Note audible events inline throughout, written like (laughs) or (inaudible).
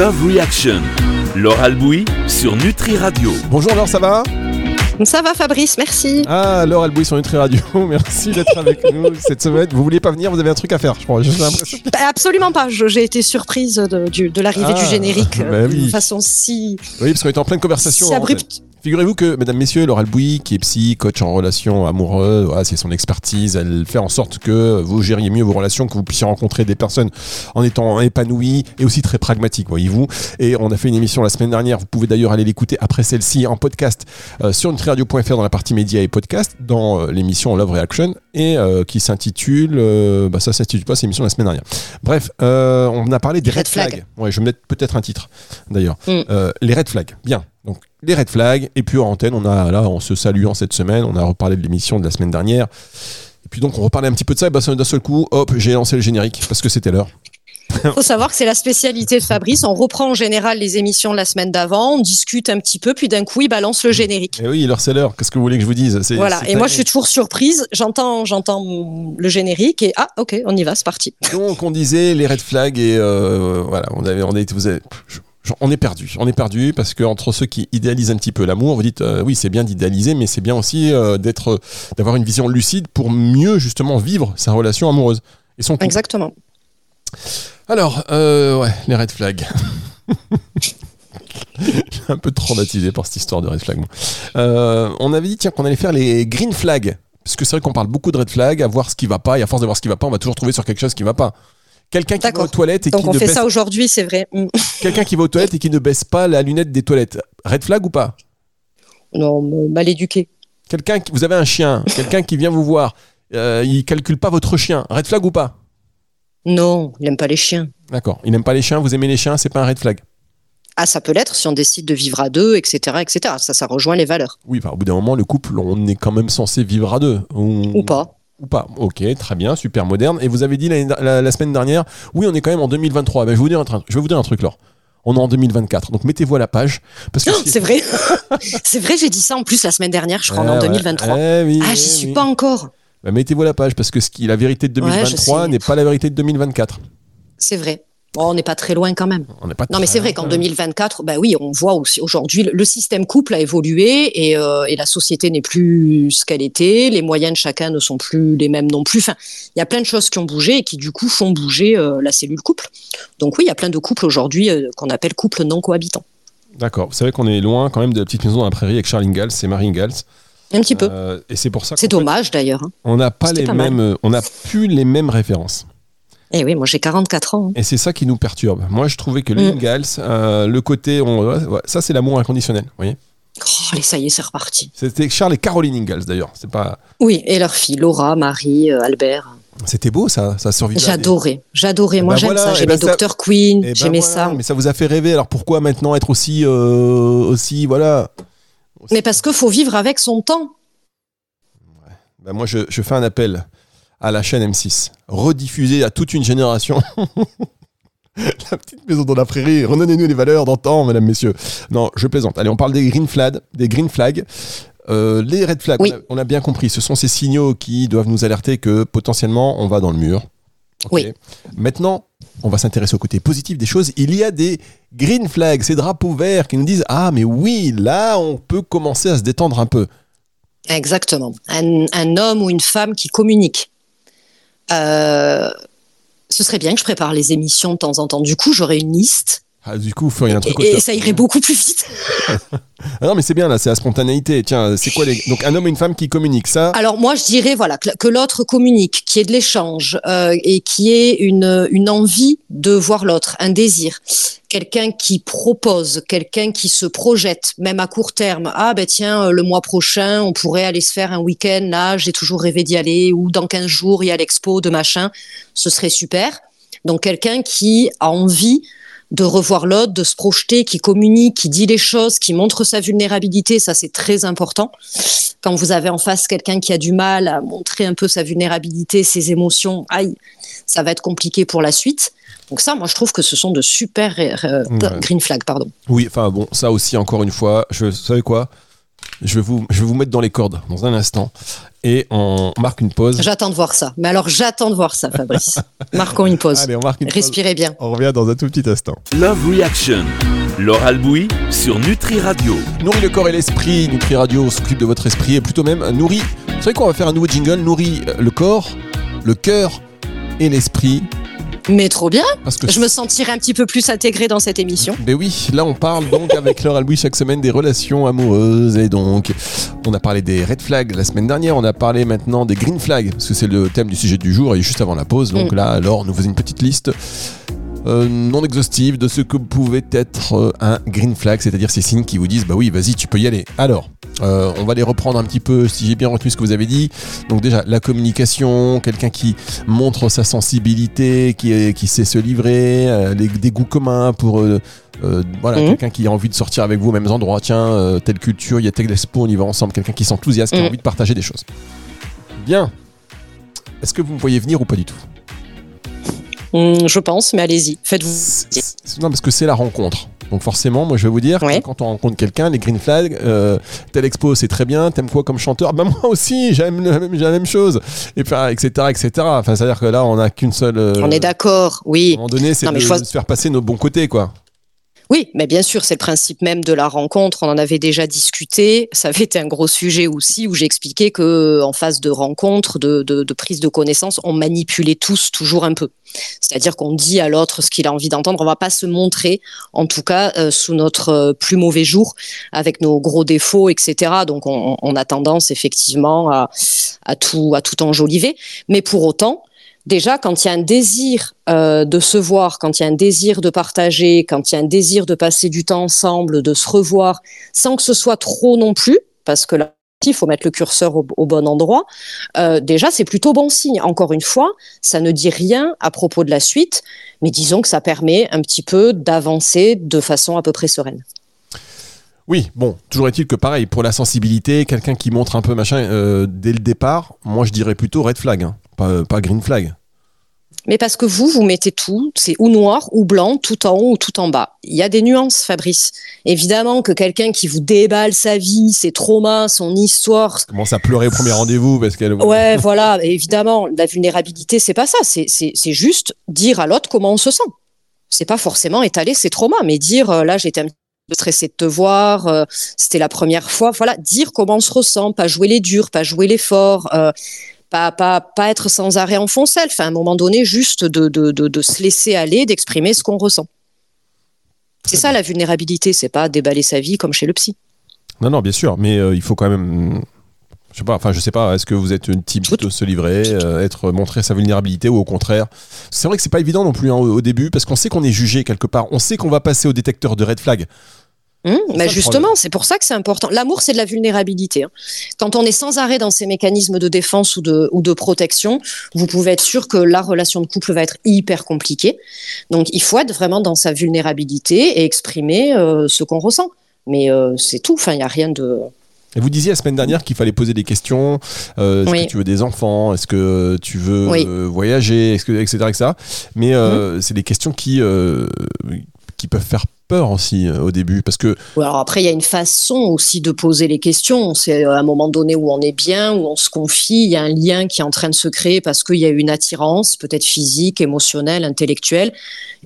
Love Reaction. Laure Albouy sur Nutri Radio. Bonjour Laure, ça va? Ça va Fabrice, merci. Ah, Laure Albouy sur Nutri Radio, (laughs) merci d'être avec nous cette semaine. Vous vouliez pas venir, vous avez un truc à faire, je crois. Bah, absolument pas, j'ai été surprise de, l'arrivée Ah, du générique bah euh, oui. de façon si, Oui, parce qu'on est en pleine conversation. si en abrupte. Figurez-vous que, mesdames, messieurs, Laure Albouy, qui est psy, coach en relations amoureuses, voilà, c'est son expertise. Elle fait en sorte que vous gériez mieux vos relations, que vous puissiez rencontrer des personnes en étant épanouies et aussi très pragmatiques, voyez-vous. Et on a fait une émission la semaine dernière. Vous pouvez d'ailleurs aller l'écouter après celle-ci en podcast euh, sur nutriradio.fr dans la partie médias et podcast, dans euh, l'émission Love Reaction, et euh, qui s'intitule, euh, bah ça s'intitule pas, c'est l'émission de la semaine dernière. Bref, on a parlé des red, Red flags. Ouais, je vais mettre peut-être un titre, d'ailleurs. Mm. Les red flags. Bien. Donc, les red flags. Et puis, en antenne, on a, là, en se saluant cette semaine, on a reparlé de l'émission de la semaine dernière. Et puis, donc, on reparlait un petit peu de ça. Et bah, ça, d'un seul coup, hop, j'ai lancé le générique parce que c'était l'heure. Il faut savoir que c'est la spécialité de Fabrice. On reprend en général les émissions de la semaine d'avant, on discute un petit peu, puis d'un coup, il balance le générique. Et oui, l'heure, c'est l'heure. Qu'est-ce que vous voulez que je vous dise? Voilà. Et moi, je suis toujours surprise. J'entends, j'entends le générique et ah, ok, on y va, c'est parti. Donc, on disait les red flags et euh, voilà, on avait, on est, vous avez- je- on est perdu. On est perdu parce que entre ceux qui idéalisent un petit peu l'amour, vous dites euh, oui, c'est bien d'idéaliser, mais c'est bien aussi euh, d'être, d'avoir une vision lucide pour mieux justement vivre sa relation amoureuse et son couple. Exactement. Alors, euh, ouais, les red flags. (laughs) Un peu traumatisé par cette histoire de red flag. Euh, on avait dit tiens qu'on allait faire les green flags. Parce que c'est vrai qu'on parle beaucoup de red flags, à voir ce qui va pas, et à force de voir ce qui va pas, on va toujours trouver sur quelque chose qui va pas. Quelqu'un qui va aux toilettes et Donc qui on ne fait baisse ça aujourd'hui, c'est vrai. (laughs) Quelqu'un qui va aux toilettes et qui ne baisse pas la lunette des toilettes. Red flag ou pas? Non, mal éduqué. Quelqu'un qui vous avez un chien, quelqu'un qui vient vous voir, euh, il calcule pas votre chien. Red flag ou pas? Non, il n'aime pas les chiens. D'accord. Il n'aime pas les chiens, vous aimez les chiens, c'est pas un red flag. Ah, ça peut l'être si on décide de vivre à deux, etc., etc. Ça, ça rejoint les valeurs. Oui, enfin, au bout d'un moment, le couple, on est quand même censé vivre à deux. Ou pas. Ou pas. Ok, très bien, super moderne. Et vous avez dit la, la semaine dernière, oui, on est quand même en 2023. Ben, je, vais vous dire un truc, je vais vous dire un truc, Laure. On est en 2024. Donc mettez-vous à la page. Parce que Oh, c'est vrai. (laughs) c'est vrai, j'ai dit ça en plus la semaine dernière, je crois, est Eh en ouais. 2023. Eh oui, ah, eh j'y suis oui. pas encore. Ben, mettez-vous à la page parce que ce qui, la vérité de Ouais, je 2023 sais. n'est pas la vérité de 2024. C'est vrai. Bon, on n'est pas très loin quand même. On n'est pas Non, mais c'est vrai qu'en loin. 2024, bah oui, on voit aussi aujourd'hui le, système couple a évolué et, euh, et la société n'est plus ce qu'elle était. Les moyens de chacun ne sont plus les mêmes non plus. Enfin, il y a plein de choses qui ont bougé et qui du coup font bouger euh, la cellule couple. Donc oui, il y a plein de couples aujourd'hui euh, qu'on appelle couples non cohabitants. D'accord. Vous savez qu'on est loin quand même de la petite maison dans la prairie avec Charles Ingalls et Marie Ingalls. Un petit peu. Euh, et c'est pour ça C'est dommage d'ailleurs. hein. on n'a pas les pas mêmes, on n'a plus les mêmes références. Eh oui, moi j'ai 44 ans. hein. Et c'est ça qui nous perturbe. Moi, je trouvais que Mm. les Ingalls, euh, le côté, on- ouais, ouais, ça c'est l'amour inconditionnel. Vous voyez Oh, allez, ça y est, c'est reparti. C'était Charles et Caroline Ingalls d'ailleurs. C'est pas, Oui, et leurs filles, Laura, Marie, euh, Albert. c'était beau ça, ça survivait. J'adorais, j'adorais. Moi Ben j'aime voilà, ça. eh J'aimais ben ça- Queen, Eh ben j'aimais voilà, ça. Mais ça vous a fait rêver. Alors pourquoi maintenant être aussi, euh, aussi, voilà Mais parce qu'il faut vivre avec son temps. Ben, moi, je, je fais un appel à la chaîne M6, rediffuser à toute une génération. (laughs) la petite maison dans la prairie, redonnez-nous les valeurs d'antan, mesdames, messieurs. Non, je plaisante. Allez, on parle des green flags. Des green flags. Euh, les red flags, Oui. on, a, on a bien compris, ce sont ces signaux qui doivent nous alerter que potentiellement on va dans le mur. Oui. Maintenant, on va s'intéresser au côté positif des choses. Il y a des green flags, ces drapeaux verts qui nous disent Ah, mais oui, là, on peut commencer à se détendre un peu. Exactement. Un, un homme ou une femme qui communique. Euh, ce serait bien que je prépare les émissions de temps en temps. Du coup, j'aurais une liste Ah, du coup, vous feriez un truc et, et ça irait beaucoup plus vite. (laughs) Ah non, mais c'est bien là, c'est la spontanéité. Tiens, c'est quoi les. Donc, un homme et une femme qui communiquent, ça. Alors moi, je dirais voilà que, l'autre communique, qu'il y ait de l'échange euh, et qu'il y ait une, une envie de voir l'autre, un désir. Quelqu'un qui propose, quelqu'un qui se projette, même à court terme. Ah ben tiens, euh, le mois prochain, on pourrait aller se faire un week-end. Là, j'ai toujours rêvé d'y aller. Ou dans 15 jours, il y a l'expo de machin. Ce serait super. Donc quelqu'un qui a envie de revoir l'autre, de se projeter, qui communique, qui dit les choses, qui montre sa vulnérabilité, ça c'est très important. Quand vous avez en face quelqu'un qui a du mal à montrer un peu sa vulnérabilité, ses émotions, aïe, ça va être compliqué pour la suite. Donc ça, moi je trouve que ce sont de super euh, Ouais. green flags, pardon. Oui, enfin bon, ça aussi, encore une fois, je vous savez quoi? Je vais, vous, je vais vous mettre dans les cordes dans un instant et on marque une pause. J'attends de voir ça. Mais alors, j'attends de voir ça, Fabrice. (laughs) Marquons une pause. Allez, on marque une pause. Respirez bien. On revient dans un tout petit instant. Love Reaction. Laure Albouy sur Nutri Radio. Nourrit le corps et l'esprit. Nutri Radio s'occupe de votre esprit et plutôt même nourrit. Vous savez quoi On va faire un nouveau jingle. Nourrit le corps, le cœur et l'esprit. Mais trop bien. Parce que Je me sentirais un petit peu plus intégrée dans cette émission. Ben oui, là on parle donc avec Laure Albouy chaque semaine des relations amoureuses et donc on a parlé des red flags la semaine dernière, on a parlé maintenant des green flags parce que c'est le thème du sujet du jour et juste avant la pause. Donc Mm. là, Laure nous faisait une petite liste euh, non exhaustive de ce que pouvait être euh, un green flag, c'est-à-dire ces signes qui vous disent bah oui, vas-y, tu peux y aller. Alors, euh, on va les reprendre un petit peu si j'ai bien retenu ce que vous avez dit. Donc déjà, la communication, quelqu'un qui montre sa sensibilité, qui, sait se livrer, euh, les- des goûts communs pour... euh, voilà, Mhm. quelqu'un qui a envie de sortir avec vous aux mêmes endroits, tiens, telle culture, il y a telle expo, on y va ensemble, quelqu'un qui s'enthousiasme, qui a Mhm. envie de partager des choses. Bien. Est-ce que vous me voyez venir ou pas du tout? Hum, je pense, mais allez-y. Faites-vous. Non, parce que c'est la rencontre. Donc forcément, moi je vais vous dire, Ouais. que quand on rencontre quelqu'un, les green flags, euh, telle expo c'est très bien, t'aimes quoi comme chanteur? Ben moi aussi, j'aime la même, j'ai la même chose, et puis, etc. etc. Enfin, c'est-à-dire que là, on n'a qu'une seule... euh, On est d'accord, À un oui. moment donné, c'est de se faire passer nos bons côtés, quoi. Oui, mais bien sûr, c'est le principe même de la rencontre. On en avait déjà discuté. Ça avait été un gros sujet aussi où j'expliquais que en phase de rencontre, de, de, de prise de connaissance, on manipulait tous toujours un peu. C'est-à-dire qu'on dit à l'autre ce qu'il a envie d'entendre. On va pas se montrer, en tout cas, euh, sous notre euh, plus mauvais jour, avec nos gros défauts, etc. Donc, on, on a tendance effectivement à, à tout à tout enjoliver. Mais pour autant, déjà, quand il y a un désir euh, de se voir, quand il y a un désir de partager, quand il y a un désir de passer du temps ensemble, de se revoir, sans que ce soit trop non plus, parce que là, il faut mettre le curseur au, bon endroit. Euh, déjà, c'est plutôt bon signe. Encore une fois, ça ne dit rien à propos de la suite, mais disons que ça permet un petit peu d'avancer de façon à peu près sereine. Oui, bon, toujours est-il que pareil, pour la sensibilité, quelqu'un qui montre un peu machin euh, dès le départ, moi je dirais plutôt red flag, hein, pas, pas green flag. Mais parce que vous, vous mettez tout, c'est ou noir ou blanc, tout en haut ou tout en bas. Il y a des nuances, Fabrice. Évidemment que quelqu'un qui vous déballe sa vie, ses traumas, son histoire, Commence à pleurer au premier rendez-vous parce qu'elle. Ouais, voilà, évidemment, la vulnérabilité, c'est pas ça. C'est, c'est, c'est juste dire à l'autre comment on se sent. C'est pas forcément étaler ses traumas, mais dire euh, là, j'étais un petit peu stressée de te voir, euh, c'était la première fois. Voilà, dire comment on se ressent, pas jouer les durs, pas jouer les forts, euh, pas, pas, pas être sans arrêt en fond self. À un moment donné, juste de, de, de, de se laisser aller, d'exprimer ce qu'on ressent. C'est ça la vulnérabilité, c'est pas déballer sa vie comme chez le psy. Non, non, bien sûr, mais euh, il faut quand même. Je sais pas, enfin, je sais pas, est-ce que vous êtes une type de se livrer, euh, être, montrer sa vulnérabilité ou au contraire? C'est vrai que c'est pas évident non plus hein, au, au début parce qu'on sait qu'on est jugé quelque part, on sait qu'on va passer au détecteur de red flag. Ça bah justement, c'est pour ça que c'est important. L'amour, c'est de la vulnérabilité. hein. Quand on est sans arrêt dans ces mécanismes de défense ou de, ou de protection, vous pouvez être sûr que la relation de couple va être hyper compliquée. Donc, il faut être vraiment dans sa vulnérabilité et exprimer euh, ce qu'on ressent. Mais euh, c'est tout. Enfin, il n'y a rien de. Et vous disiez la semaine dernière qu'il fallait poser des questions. euh, est-ce Oui. que tu veux des enfants Est-ce que tu veux Oui. euh, voyager Est-ce que etc etc. Mais euh, c'est des questions qui euh, qui peuvent faire peur aussi euh, au début parce que Alors après, il y a une façon aussi de poser les questions. C'est à un moment donné où on est bien, où on se confie, il y a un lien qui est en train de se créer parce qu'il y a une attirance, peut-être physique, émotionnelle, intellectuelle.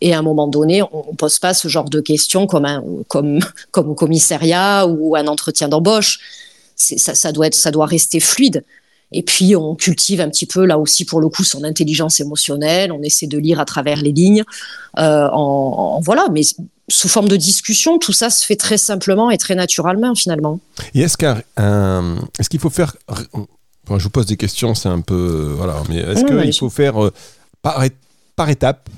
Et à un moment donné, on ne pose pas ce genre de questions comme, un, comme, (laughs) comme au commissariat ou un entretien d'embauche. Ça, doit être, ça doit rester fluide. Et puis, on cultive un petit peu, là aussi, pour le coup, son intelligence émotionnelle. On essaie de lire à travers les lignes. Euh, en, en- voilà, mais sous forme de discussion, tout ça se fait très simplement et très naturellement, finalement. Et est-ce qu'un un- est-ce qu'il faut faire enfin, je vous pose des questions, c'est un peu euh, voilà, mais est-ce qu'il faut faire euh, par, par étape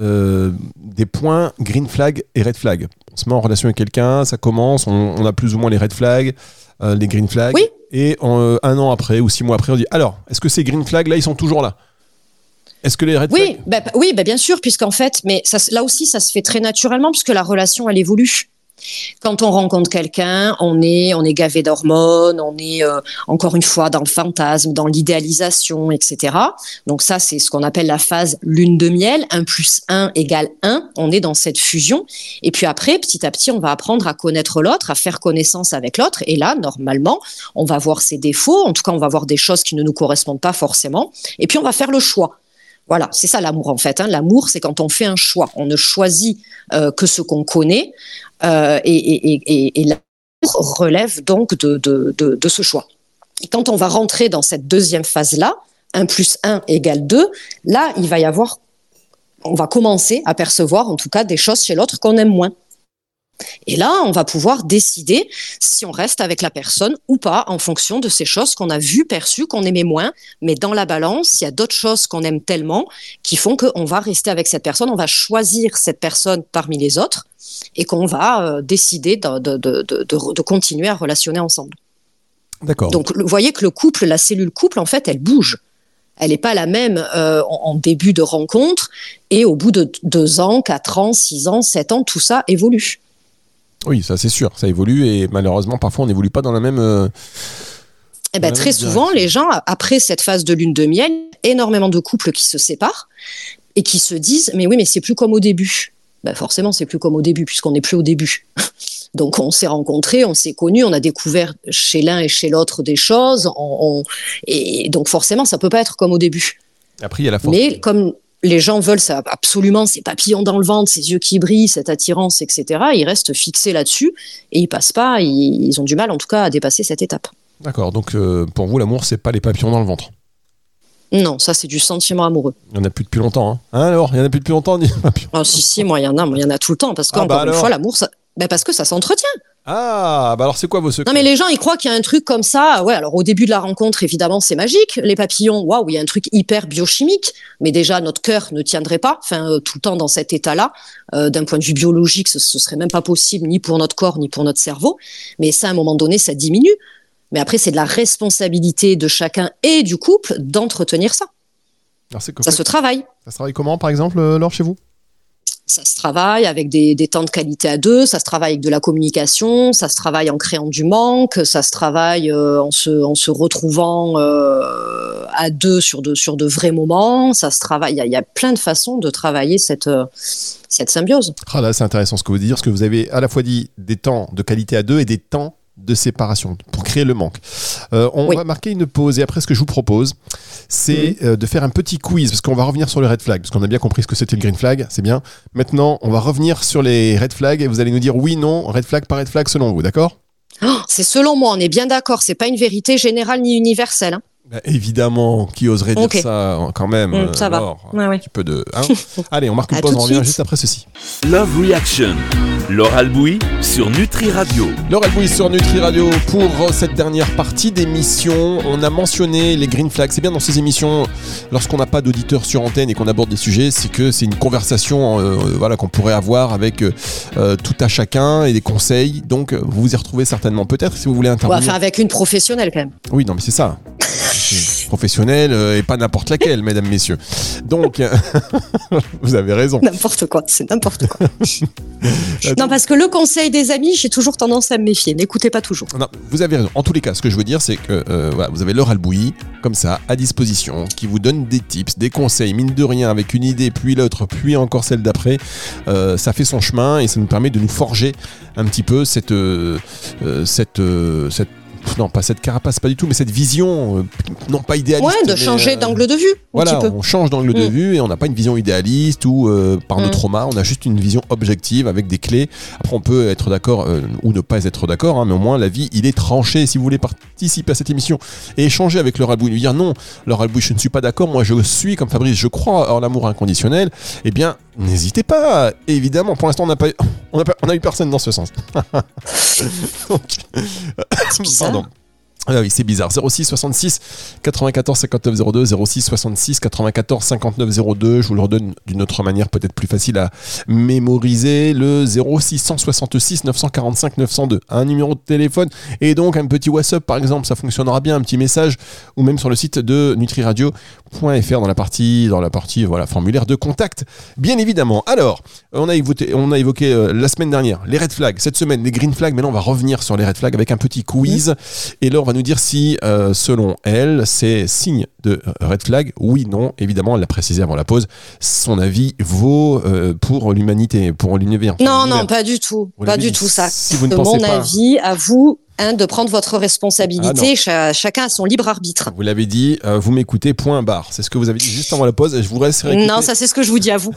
euh, des points green flag et red flag? On se met en relation avec quelqu'un, ça commence, on, on a plus ou moins les red flags, euh, les green flags, Oui. Et en, euh, un an après ou six mois après, on dit alors, est-ce que ces green flags là, ils sont toujours là? Est-ce que les red Oui, flags bah, oui bah, bien sûr, puisqu'en fait, mais ça, là aussi, ça se fait très naturellement, puisque la relation, elle évolue. Quand on rencontre quelqu'un, on est, on est gavé d'hormones, on est euh, encore une fois dans le fantasme, dans l'idéalisation, etc. Donc ça, c'est ce qu'on appelle la phase lune de miel. 1 plus 1 égale 1. On est dans cette fusion. Et puis après, petit à petit, on va apprendre à connaître l'autre, à faire connaissance avec l'autre. Et là, normalement, on va voir ses défauts. En tout cas, on va voir des choses qui ne nous correspondent pas forcément. Et puis, on va faire le choix. Voilà, c'est ça l'amour en fait. Hein. L'amour, c'est quand on fait un choix. On ne choisit euh, que ce qu'on connaît. Euh, et, l'amour relève donc de, ce choix. Et quand on va rentrer dans cette deuxième phase-là, 1 plus 1 égale 2, là, il va y avoir, on va commencer à percevoir en tout cas des choses chez l'autre qu'on aime moins. Et là, on va pouvoir décider si on reste avec la personne ou pas en fonction de ces choses qu'on a vues, perçues, qu'on aimait moins. Mais dans la balance, il y a d'autres choses qu'on aime tellement qui font qu'on va rester avec cette personne, on va choisir cette personne parmi les autres et qu'on va euh, décider de, continuer à relationner ensemble. D'accord. Donc, vous voyez que le couple, la cellule couple, en fait, elle bouge. Elle n'est pas la même euh, en, début de rencontre et au bout de deux ans, quatre ans, six ans, sept ans, tout ça évolue. Oui, ça c'est sûr, ça évolue et malheureusement parfois on n'évolue pas dans la même. Euh, eh ben, très souvent, les gens, après cette phase de lune de miel, énormément de couples qui se séparent et qui se disent Mais oui, mais c'est plus comme au début ben forcément, c'est plus comme au début, puisqu'on n'est plus au début. (laughs) Donc, on s'est rencontrés, on s'est connus, on a découvert chez l'un et chez l'autre des choses. et donc, forcément, ça peut pas être comme au début. Après, il y a la force. Mais comme les gens veulent ça absolument, ces papillons dans le ventre, ces yeux qui brillent, cette attirance, etc., ils restent fixés là-dessus et ils passent pas, ils, ont du mal en tout cas à dépasser cette étape. D'accord, donc euh, pour vous, l'amour, c'est pas les papillons dans le ventre? Non, ça c'est du sentiment amoureux. Il n'y en a plus depuis longtemps. Hein, hein alors, il n'y en a plus depuis longtemps Ah si, si, moi il y en a, moi il y en a tout le temps. Parce ah, qu'encore bah, une fois, l'amour, ça... Ben, parce que ça s'entretient. Ah, bah alors c'est quoi vos secrets? Non mais les gens ils croient qu'il y a un truc comme ça. Ouais, alors au début de la rencontre évidemment c'est magique. Les papillons, waouh, il y a un truc hyper biochimique. Mais déjà notre cœur ne tiendrait pas, enfin euh, tout le temps dans cet état-là. Euh, d'un point de vue biologique, ce, ce serait même pas possible ni pour notre corps ni pour notre cerveau. Mais ça à un moment donné ça diminue. Mais après c'est de la responsabilité de chacun et du couple d'entretenir ça ça se travaille. Ça se travaille comment, par exemple, euh, Laure, chez vous? Ça se travaille avec des, temps de qualité à deux, ça se travaille avec de la communication, ça se travaille en créant du manque, ça se travaille euh, en, se, en se retrouvant euh, à deux sur de, sur de vrais moments, ça se travaille, il y, a plein de façons de travailler cette, cette symbiose. Ah là, c'est intéressant ce que vous dites, parce que vous avez à la fois dit des temps de qualité à deux et des temps de séparation pour créer le manque. Euh, on va marquer une pause et après ce que je vous propose, c'est euh, de faire un petit quiz parce qu'on va revenir sur le red flag parce qu'on a bien compris ce que c'était le green flag, c'est bien. Maintenant, on va revenir sur les red flags et vous allez nous dire oui, non, red flag par red flag selon vous, d'accord? Oh, C'est selon moi, on est bien d'accord, c'est pas une vérité générale ni universelle. Hein. Bah, évidemment, qui oserait dire ça hein, quand même mm, Ça va. Un petit peu de. Hein. (laughs) Allez, on marque une pause, on revient juste après ceci. Love Reaction. Laure Albouy sur Nutri Radio. Laure Albouy sur Nutri Radio pour cette dernière partie d'émission. On a mentionné les green flags. C'est bien dans ces émissions, lorsqu'on n'a pas d'auditeurs sur antenne et qu'on aborde des sujets, c'est que c'est une conversation euh, voilà, qu'on pourrait avoir avec euh, tout à chacun et des conseils. Donc, vous vous y retrouvez certainement. Peut-être si vous voulez intervenir. Enfin, avec une professionnelle quand même. Oui, non, mais c'est ça professionnelle euh, et pas n'importe laquelle, mesdames, messieurs. Donc, (laughs) vous avez raison. N'importe quoi, c'est n'importe quoi. (laughs) non, parce que le conseil des amis, j'ai toujours tendance à me méfier. N'écoutez pas toujours. Non, vous avez raison. En tous les cas, ce que je veux dire, c'est que euh, vous avez l'heure albouille, comme ça, à disposition, qui vous donne des tips, des conseils, mine de rien, avec une idée, puis l'autre, puis encore celle d'après. Euh, ça fait son chemin et ça nous permet de nous forger un petit peu cette, cette, cette non pas cette carapace, pas du tout, mais cette vision, euh, non pas idéaliste. Ouais, de changer euh, d'angle de vue. Voilà, on change d'angle de mm. vue et on n'a pas une vision idéaliste ou euh, par nos mm. traumas, on a juste une vision objective avec des clés. Après, on peut être d'accord ou ne pas être d'accord, hein, mais au moins la vie, il est tranché. Si vous voulez participer à cette émission et échanger avec Laura Albouy, lui dire non, Laura Albouy, je ne suis pas d'accord, moi je suis comme Fabrice, je crois en l'amour inconditionnel, eh bien, n'hésitez pas. Évidemment, pour l'instant, on n'a pas, on a, on a eu personne dans ce sens. (laughs) Pardon. Ah oui, c'est bizarre. 06 66 94 59 02, 06 66 94 59 02. Je vous le redonne d'une autre manière, peut-être plus facile à mémoriser. Le 06 166 945 902. Un numéro de téléphone et donc un petit WhatsApp par exemple, ça fonctionnera bien. Un petit message ou même sur le site de nutriradio.fr dans la partie, dans la partie voilà, formulaire de contact. Bien évidemment. Alors, on a évoqué, on a évoqué euh, la semaine dernière les red flags. Cette semaine, les green flags. Mais là, on va revenir sur les red flags avec un petit quiz. Et là, on va nous dire si, euh, selon elle, c'est signe de red flag. Oui, non. Évidemment, elle l'a précisé avant la pause. Son avis vaut euh, pour l'humanité, pour l'univers. Non, non, pas du tout. Pas du tout ça. si vous ne pensez mon pas- avis, à vous hein, de prendre votre Ah responsabilité. Cha- chacun a son libre arbitre. Vous l'avez dit, euh, vous m'écoutez, point barre. C'est ce que vous avez dit juste avant la pause. Je vous réécouter Non, ça c'est ce que je vous dis à vous.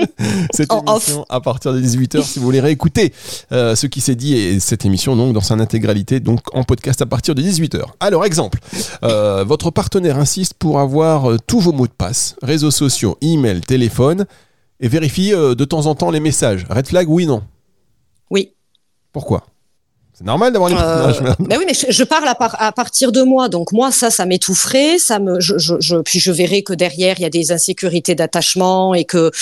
(laughs) cette en off. émission à partir de 18h si vous voulez réécouter euh, ce qui s'est dit et cette émission donc dans son intégralité donc en podcast à partir de 18h. Alors exemple, euh, votre partenaire insiste pour avoir tous vos mots de passe, réseaux sociaux, email, téléphone et vérifie de temps en temps les messages. Red flag oui non. Oui. Pourquoi? C'est normal d'avoir une Euh, ben oui, mais je, je parle à, par- à partir de moi. Donc moi, ça, ça m'étoufferait. Ça me, je, je, je- puis je verrai que derrière, il y a des insécurités d'attachement et que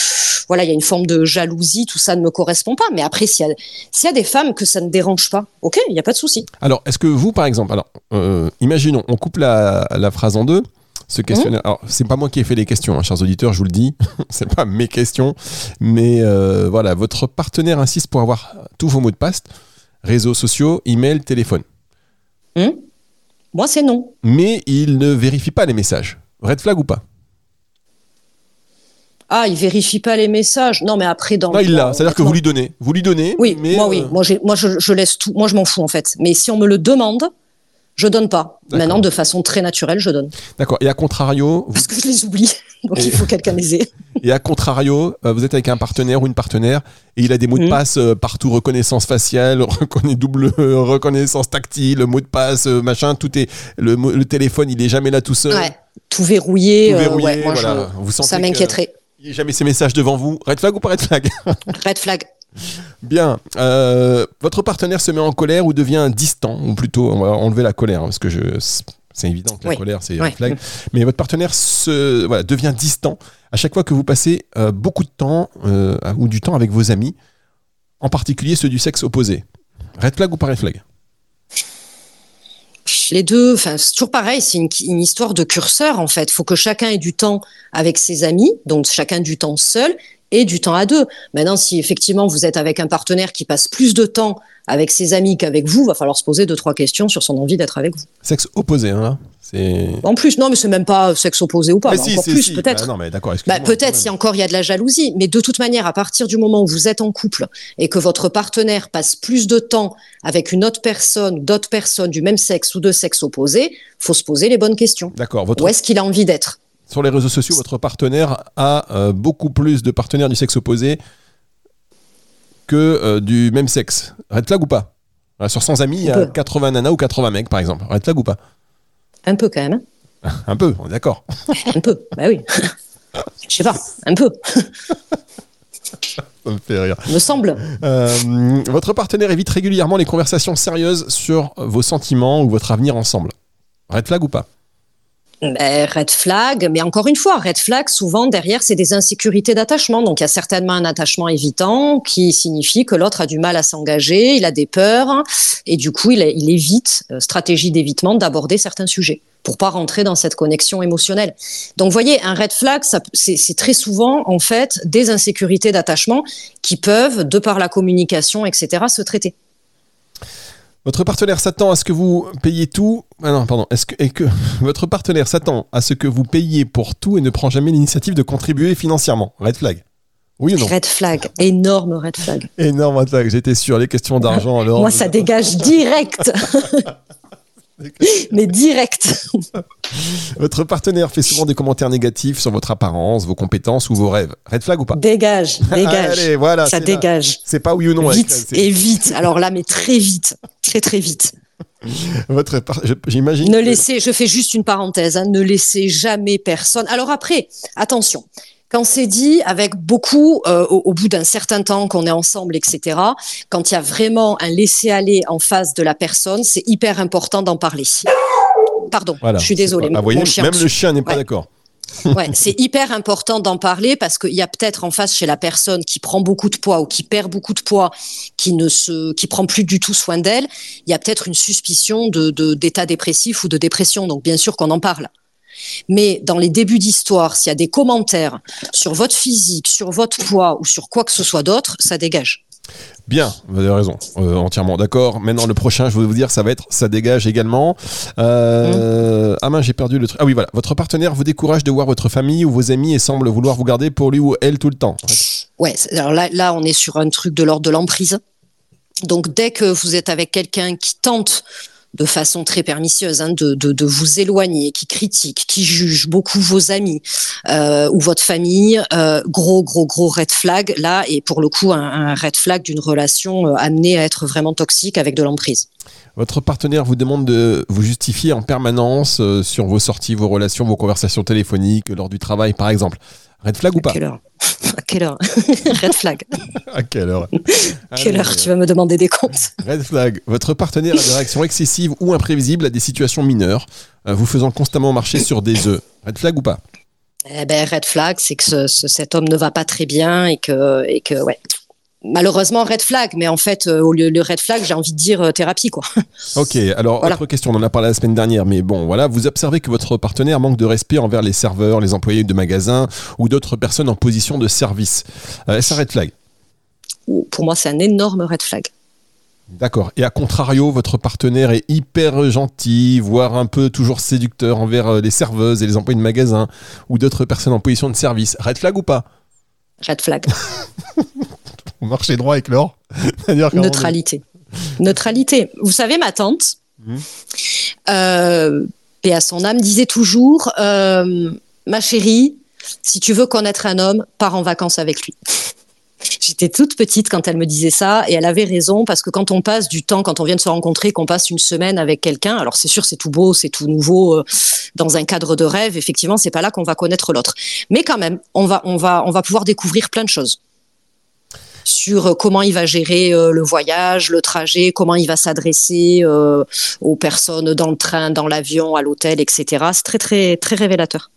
voilà, il y a une forme de jalousie. Tout ça ne me correspond pas. Mais après, s'il y y a des femmes que ça ne dérange pas, ok, il n'y a pas de souci. Alors, est-ce que vous, par exemple, alors, euh, imaginons, on coupe la, la phrase en deux. Ce questionnaire, alors c'est pas moi qui ai fait les questions, hein, chers auditeurs, je vous le dis, (laughs) c'est pas mes questions, mais euh, voilà, votre partenaire insiste pour avoir tous vos mots de passe, réseaux sociaux, email, téléphone, Moi, c'est non. mais il ne vérifie pas les messages. Red flag ou pas? Ah, il vérifie pas les messages. Non, mais après, dans. Non, il l'a, c'est-à-dire que vous lui donnez, vous lui donnez. Oui, mais, moi, oui. euh, Moi, moi je, je laisse tout. Moi, je m'en fous, en fait. Mais si on me le demande, je donne pas. Maintenant, de façon très naturelle, je donne. D'accord. Et à contrario, vous Parce que je les oublie. (laughs) Donc, Et- il faut quelqu'un les ait. Et à contrario, euh, vous êtes avec un partenaire ou une partenaire et il a des mots de Mhm. passe euh, partout, reconnaissance faciale, (laughs) double euh, reconnaissance tactile, mot de passe, machin, tout est le, téléphone, il est jamais là tout seul. Ouais. Tout verrouillé. Tout euh, verrouillé, ouais, moi, voilà. je- Vous sentez ça que- m'inquiéterait. Il n'y a jamais ses messages devant vous. Red flag ou pas red flag? Red flag. Bien. Euh, votre partenaire se met en colère ou devient distant, ou plutôt, on va enlever la colère, hein, parce que je, c'est évident que la Oui. colère, c'est red flag. Mais votre partenaire se, voilà, devient distant à chaque fois que vous passez euh, beaucoup de temps euh, ou du temps avec vos amis, en particulier ceux du sexe opposé. Red flag ou pas red flag? Les deux, enfin, c'est toujours pareil, c'est une, histoire de curseur en fait. Faut que chacun ait du temps avec ses amis, donc chacun du temps seul et du temps à deux. Maintenant, si effectivement vous êtes avec un partenaire qui passe plus de temps avec ses amis qu'avec vous, va falloir se poser deux trois questions sur son envie d'être avec vous. Sexe opposé, hein. En plus, non, mais c'est même pas sexe opposé ou pas, Mais si, encore plus si. peut-être. Bah non, mais d'accord, Bah, peut-être si encore il y a de la jalousie, mais de toute manière, à partir du moment où vous êtes en couple et que votre partenaire passe plus de temps avec une autre personne, d'autres personnes du même sexe ou de sexe opposé, faut se poser les bonnes questions. D'accord. Votre Où est-ce qu'il a envie d'être? Sur les réseaux sociaux, votre partenaire a euh, beaucoup plus de partenaires du sexe opposé que euh, du même sexe. Red flag ou pas? Sur 100 amis, il y a Un peu. 80 nanas ou 80 mecs, par exemple. Red flag ou pas? Un peu quand même. hein. Un peu, on est d'accord. (laughs) un peu, bah oui. Je sais pas, un peu, Ça me fait rire. me semble. Euh, votre partenaire évite régulièrement les conversations sérieuses sur vos sentiments ou votre avenir ensemble. Red flag ou pas? Ben, red flag, mais encore une fois, red flag, souvent derrière, c'est des insécurités d'attachement. Donc il y a certainement un attachement évitant qui signifie que l'autre a du mal à s'engager, il a des peurs, et du coup, il, évite, euh, stratégie d'évitement, d'aborder certains sujets pour pas rentrer dans cette connexion émotionnelle. Donc, voyez, un red flag, c'est très souvent, en fait, des insécurités d'attachement qui peuvent, de par la communication, etc., se traiter. Votre partenaire s'attend à ce que vous payiez tout. Ah non, pardon. Est-ce que, (laughs) votre partenaire s'attend à ce que vous payiez pour tout et ne prend jamais l'initiative de contribuer financièrement Red flag. Oui ou non? Red flag, énorme red flag. Énorme red flag. J'étais sûr. Les questions d'argent alors. Moi, ça dégage direct. (laughs) (laughs) Mais direct. (laughs) Votre partenaire fait souvent des commentaires négatifs sur votre apparence, vos compétences ou vos rêves. Red flag ou pas? Dégage, (laughs) dégage. Allez, voilà. ça dégage. C'est pas oui ou non. vite et vite. Alors là, mais très vite. Très, très vite. Votre par- J'imagine. Ne que- laissez, je fais juste une parenthèse, hein, ne laissez jamais personne. Alors après, attention. Quand c'est dit avec beaucoup, euh, au, au bout d'un certain temps qu'on est ensemble, etc., quand il y a vraiment un laisser-aller en face de la personne, c'est hyper important d'en parler. Pardon, Voilà. je suis désolée. Ah, voyez, chien même le chien n'est pas Ouais. d'accord. (laughs) Ouais, c'est hyper important d'en parler parce qu'il y a peut-être en face chez la personne qui prend beaucoup de poids ou qui perd beaucoup de poids, qui ne se, qui prend plus du tout soin d'elle. Il y a peut-être une suspicion de- d'état dépressif ou de dépression. Donc bien sûr qu'on en parle. Mais dans les débuts d'histoire, s'il y a des commentaires sur votre physique, sur votre poids ou sur quoi que ce soit d'autre, ça dégage. Bien, vous avez raison, euh, entièrement d'accord. Maintenant, le prochain, je vais vous dire, ça va être ça dégage également. Euh, Ah mince, j'ai perdu le truc. Ah oui, voilà. Votre partenaire vous décourage de voir votre famille ou vos amis et semble vouloir vous garder pour lui ou elle tout le temps. Ouais, alors là, là, on est sur un truc de l'ordre de l'emprise. Donc, dès que vous êtes avec quelqu'un qui tente de façon très pernicieuse hein, de, de, de vous éloigner, qui critique, qui juge beaucoup vos amis euh, ou votre famille, euh, gros, gros, gros red flag, là, et pour le coup, un, red flag d'une relation euh, amenée à être vraiment toxique avec de l'emprise. Votre partenaire vous demande de vous justifier en permanence sur vos sorties, vos relations, vos conversations téléphoniques, lors du travail, par exemple. Red flag ou pas (laughs) (laughs) (laughs) À quelle heure À quelle heure Red flag. À quelle heure Quelle Allez, heure tu vas me demander des comptes Red flag. Votre partenaire a des réactions excessives ou imprévisibles à des situations mineures, euh, vous faisant constamment marcher sur des œufs. Red flag ou pas Eh ben, red flag, c'est que ce- ce- cet homme ne va pas très bien et que, et que ouais. Malheureusement, red flag, mais en fait, euh, au lieu de red flag, j'ai envie de dire euh, thérapie, quoi. (laughs) Ok, alors Voilà. autre question, on en a parlé la semaine dernière, mais bon, voilà, vous observez que votre partenaire manque de respect envers les serveurs, les employés de magasins ou d'autres personnes en position de service. Euh, Est-ce un red flag? Ou- Pour moi, c'est un énorme red flag. D'accord. Et à contrario, votre partenaire est hyper gentil, voire un peu toujours séducteur envers les serveuses et les employés de magasins ou d'autres personnes en position de service. Red flag ou pas? Red flag. (laughs) Vous marchez droit avec l'or (laughs) Neutralité. Neutralité. Vous savez, ma tante, euh, paix à son âme, disait toujours euh, Ma chérie, si tu veux connaître un homme, pars en vacances avec lui. J'étais toute petite quand elle me disait ça et elle avait raison parce que quand on passe du temps, quand on vient de se rencontrer, qu'on passe une semaine avec quelqu'un, alors c'est sûr c'est tout beau, c'est tout nouveau euh, dans un cadre de rêve, effectivement c'est pas là qu'on va connaître l'autre. Mais quand même, on va on va on va pouvoir découvrir plein de choses sur euh, comment il va gérer euh, le voyage, le trajet, comment il va s'adresser aux personnes dans le train, dans l'avion, à l'hôtel, etc. C'est très très très révélateur.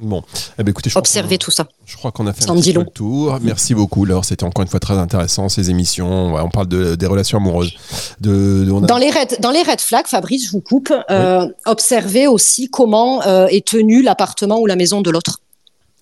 Bon, eh ben, écoutez, je Observez tout ça. Je crois qu'on a fait un petit peu le tour. Merci beaucoup, Laure. C'était encore une fois très intéressant, ces émissions. On parle de, des relations amoureuses. De, de- on a- Dans les red, dans les red flags, Fabrice, je vous coupe. euh, observez aussi comment euh, est tenu l'appartement ou la maison de l'autre.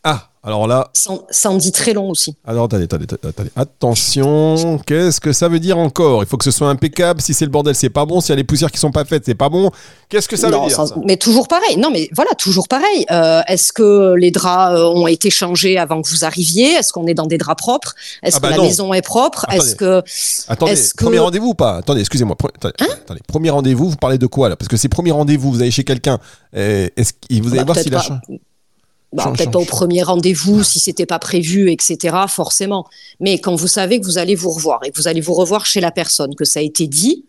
Ah, alors là, Ça, en- ça en dit très long aussi. alors attendez, attendez, attendez. Attention, qu'est-ce que ça veut dire encore? Il faut que ce soit impeccable. Si c'est le bordel, c'est pas bon. S'il y a les poussières qui sont pas faites, c'est pas bon. Qu'est-ce que ça Non, veut dire ça- ça? Mais toujours pareil. Non, mais voilà, toujours pareil. Euh, Est-ce que les draps euh, ont été changés avant que vous arriviez? Est-ce qu'on est dans des draps propres? Est-ce Ah bah que la non. maison est propre? Est-ce que Attendez, que- premier rendez-vous ou pas? Attendez, excusez-moi. Pre- attendez, Hein? attendez, premier rendez-vous, vous parlez de quoi là? Parce que c'est premier rendez-vous, vous allez chez quelqu'un. euh, Est-ce qu'il vous allez Bah, voir s'il a changé? Bah, peut-être pas au premier rendez-vous, si c'était pas prévu, etc. Forcément. Mais quand vous savez que vous allez vous revoir et que vous allez vous revoir chez la personne, que ça a été dit,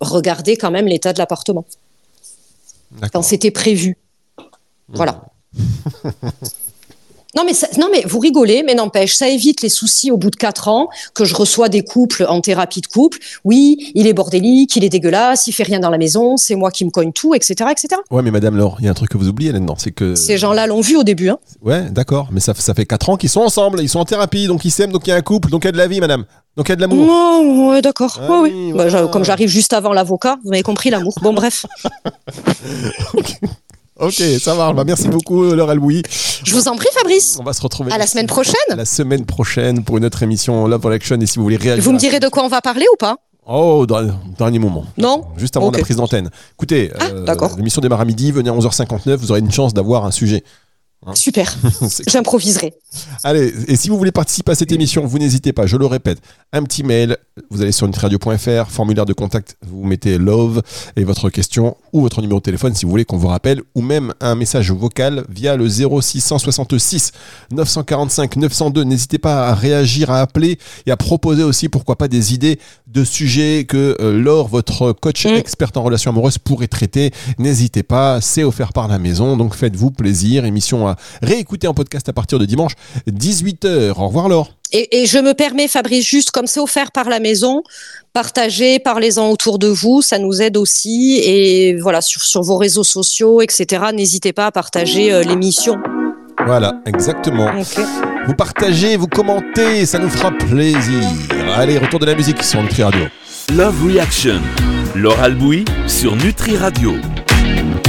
regardez quand même l'état de l'appartement. Quand c'était prévu. Voilà. (laughs) Non mais, ça- non mais vous rigolez, mais n'empêche, ça évite les soucis au bout de quatre ans que je reçois des couples en thérapie de couple. Oui, il est bordélique, il est dégueulasse, il fait rien dans la maison, c'est moi qui me cogne tout, etc., etc. Ouais, mais Madame Laure, il y a un truc que vous oubliez là-dedans, c'est que. Ces gens-là l'ont vu au début. Hein. Ouais, d'accord, mais ça, ça fait 4 ans qu'ils sont ensemble, ils sont en thérapie, donc ils s'aiment, donc il y a un couple, donc il y a de la vie, madame. Donc il y a de l'amour. Oh, ouais, d'accord. Ah Ouais, oui. Bah, comme j'arrive juste avant l'avocat, vous m'avez compris l'amour. Bon, bref, (laughs) (laughs) Ok, ça marche. Bah, merci beaucoup, Laure Albouy. je vous en prie, Fabrice. On va se retrouver À la semaine prochaine. la semaine prochaine pour une autre émission Love Action. Et si vous voulez réagir. Vous me direz de quoi on va parler ou pas? Oh, dans- dernier moment. Non? Juste avant Ok. la prise d'antenne. Écoutez, Ah, euh, d'accord. l'émission démarre à midi, venez à 11h59, vous aurez une chance d'avoir un sujet. Super, (laughs) C'est- j'improviserai. Allez, et si vous voulez participer à cette émission, vous n'hésitez pas, je le répète, un petit mail, vous allez sur nutradio.fr, formulaire de contact, vous mettez love et votre question ou votre numéro de téléphone si vous voulez qu'on vous rappelle, ou même un message vocal via le 0666 945 902. N'hésitez pas à réagir, à appeler et à proposer aussi, pourquoi pas, des idées de sujets que euh, Laure, votre coach Mm. experte en relations amoureuses, pourrait traiter. N'hésitez pas, c'est offert par la maison, donc faites-vous plaisir. Émission à sera réécouté en podcast à partir de dimanche 18h. Au revoir Laure. Et, et, je me permets, Fabrice, juste comme c'est offert par la maison, partagez, parlez-en autour de vous, ça nous aide aussi. Et voilà, sur, sur vos réseaux sociaux, etc., n'hésitez pas à partager euh, l'émission. Voilà, exactement. Vous partagez, vous commentez, ça nous fera plaisir. Allez, retour de la musique sur Nutri Radio. Love Reaction. Laure Albouy sur Nutri Radio.